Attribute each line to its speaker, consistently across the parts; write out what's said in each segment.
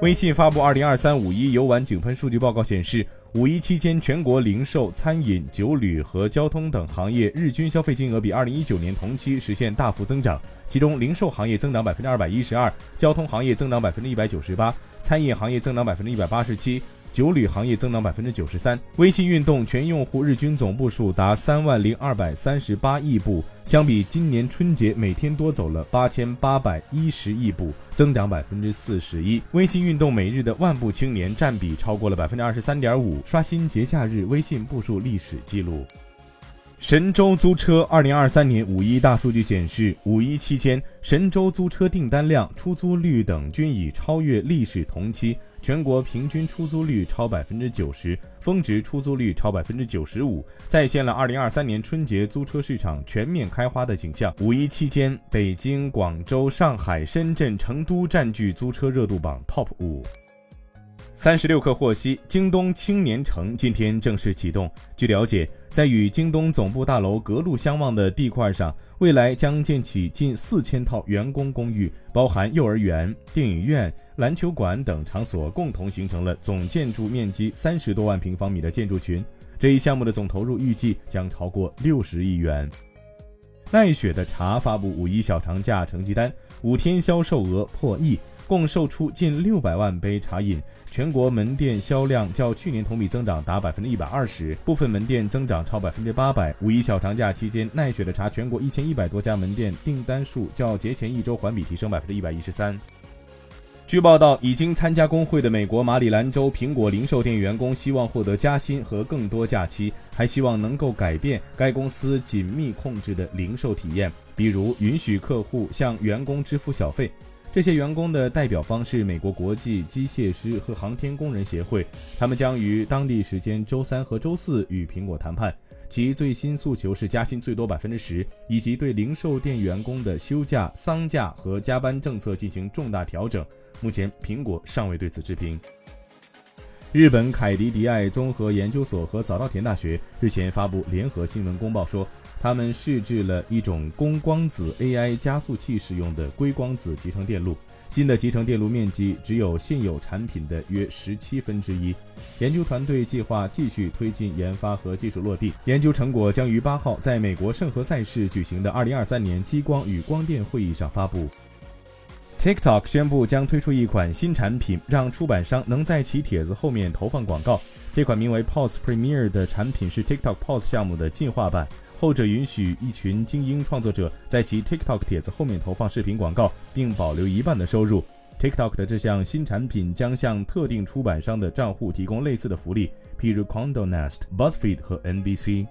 Speaker 1: 微信发布二零二三五一游玩井喷数据报告显示，五一期间全国零售、餐饮、酒旅和交通等行业日均消费金额比二零一九年同期实现大幅增长，其中零售行业增长百分之二百一十二，交通行业增长百分之一百九十八。餐饮行业增长百分之一百八十七，酒旅行业增长百分之九十三。微信运动全用户日均总步数达三万零二百三十八亿步，相比今年春节每天多走了八千八百一十亿步，增长百分之四十一。微信运动每日的万步青年占比超过了百分之二十三点五，刷新节假日微信步数历史记录。神州租车二零二三年五一大数据显示，五一期间神州租车订单量、出租率等均已超越历史同期，全国平均出租率超百分之九十，峰值出租率超百分之九十五，再现了二零二三年春节租车市场全面开花的景象。五一期间，北京、广州、上海、深圳、成都占据租车热度榜 TOP 五。三十六氪获悉，京东青年城今天正式启动。据了解，在与京东总部大楼隔路相望的地块上，未来将建起近四千套员工公寓，包含幼儿园、电影院、篮球馆等场所，共同形成了总建筑面积三十多万平方米的建筑群。这一项目的总投入预计将超过六十亿元。奈雪的茶发布五一小长假成绩单，五天销售额破亿。共售出近六百万杯茶饮，全国门店销量较去年同比增长达百分之一百二十，部分门店增长超百分之八百。五一小长假期间，奈雪的茶全国一千一百多家门店订单数较节前一周环比提升百分之一百一十三。据报道，已经参加工会的美国马里兰州苹果零售店员工希望获得加薪和更多假期，还希望能够改变该公司紧密控制的零售体验，比如允许客户向员工支付小费。这些员工的代表方是美国国际机械师和航天工人协会，他们将于当地时间周三和周四与苹果谈判。其最新诉求是加薪最多百分之十，以及对零售店员工的休假、丧假和加班政策进行重大调整。目前，苹果尚未对此置评。日本凯迪迪爱综合研究所和早稻田大学日前发布联合新闻公报说。他们试制了一种供光子 AI 加速器使用的硅光子集成电路，新的集成电路面积只有现有产品的约十七分之一。研究团队计划继续推进研发和技术落地，研究成果将于八号在美国圣何塞市举行的二零二三年激光与光电会议上发布。TikTok 宣布将推出一款新产品，让出版商能在其帖子后面投放广告。这款名为 Pause Premier 的产品是 TikTok Pause 项目的进化版。后者允许一群精英创作者在其 TikTok 帖子后面投放视频广告，并保留一半的收入。TikTok 的这项新产品将向特定出版商的账户提供类似的福利，譬如 Condo Nast、BuzzFeed 和 NBC。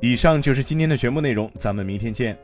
Speaker 1: 以上就是今天的全部内容，咱们明天见。